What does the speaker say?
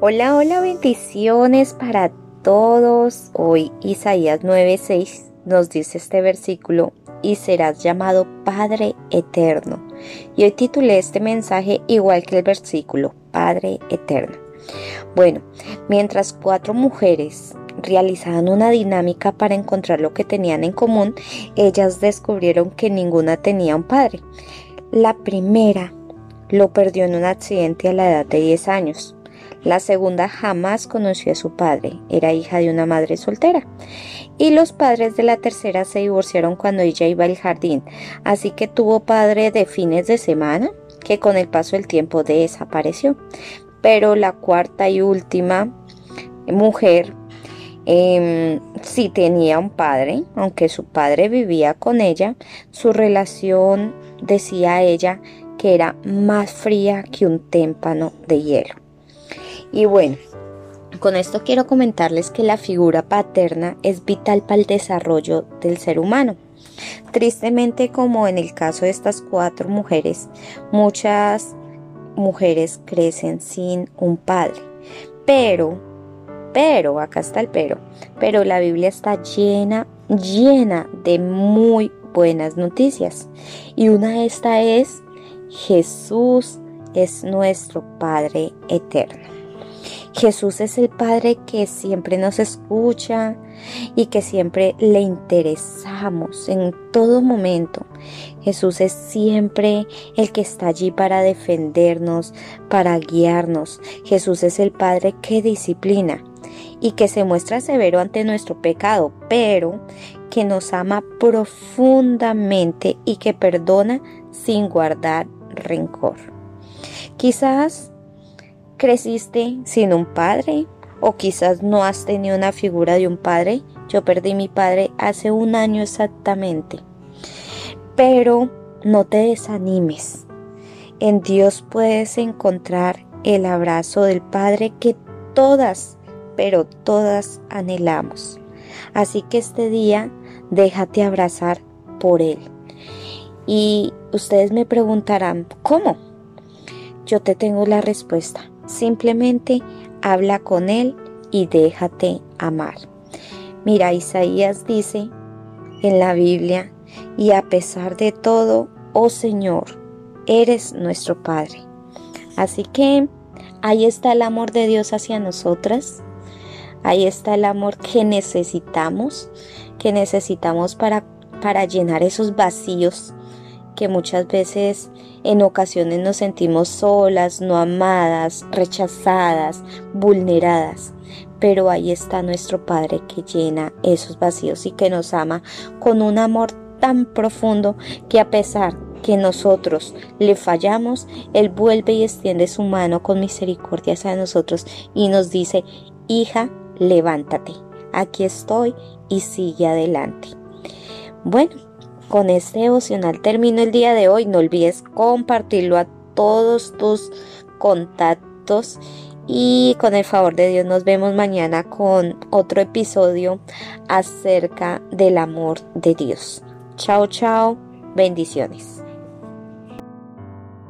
Hola, hola, bendiciones para todos. Hoy Isaías 9:6 nos dice este versículo, y serás llamado Padre Eterno. Y hoy titulé este mensaje igual que el versículo, Padre Eterno. Bueno, mientras cuatro mujeres realizaban una dinámica para encontrar lo que tenían en común, ellas descubrieron que ninguna tenía un padre. La primera lo perdió en un accidente a la edad de 10 años. La segunda jamás conoció a su padre, era hija de una madre soltera. Y los padres de la tercera se divorciaron cuando ella iba al jardín, así que tuvo padre de fines de semana, que con el paso del tiempo desapareció. Pero la cuarta y última mujer eh, sí tenía un padre, aunque su padre vivía con ella, su relación, decía ella, que era más fría que un témpano de hielo. Y bueno, con esto quiero comentarles que la figura paterna es vital para el desarrollo del ser humano. Tristemente, como en el caso de estas cuatro mujeres, muchas mujeres crecen sin un padre. Pero, pero, acá está el pero, pero la Biblia está llena, llena de muy buenas noticias. Y una de estas es Jesús es nuestro Padre eterno. Jesús es el Padre que siempre nos escucha y que siempre le interesamos en todo momento. Jesús es siempre el que está allí para defendernos, para guiarnos. Jesús es el Padre que disciplina y que se muestra severo ante nuestro pecado, pero que nos ama profundamente y que perdona sin guardar rencor. Quizás creciste sin un padre o quizás no has tenido una figura de un padre. Yo perdí mi padre hace un año exactamente. Pero no te desanimes. En Dios puedes encontrar el abrazo del Padre que todas, pero todas anhelamos. Así que este día déjate abrazar por Él. Y ustedes me preguntarán, ¿cómo? Yo te tengo la respuesta. Simplemente habla con Él y déjate amar. Mira, Isaías dice en la Biblia, y a pesar de todo, oh Señor, eres nuestro Padre. Así que ahí está el amor de Dios hacia nosotras. Ahí está el amor que necesitamos, que necesitamos para, para llenar esos vacíos que muchas veces en ocasiones nos sentimos solas, no amadas, rechazadas, vulneradas. Pero ahí está nuestro Padre que llena esos vacíos y que nos ama con un amor tan profundo que a pesar que nosotros le fallamos, Él vuelve y extiende su mano con misericordia hacia nosotros y nos dice, hija, levántate, aquí estoy y sigue adelante. Bueno, con este devocional termino el día de hoy. No olvides compartirlo a todos tus contactos. Y con el favor de Dios nos vemos mañana con otro episodio acerca del amor de Dios. Chao, chao. Bendiciones.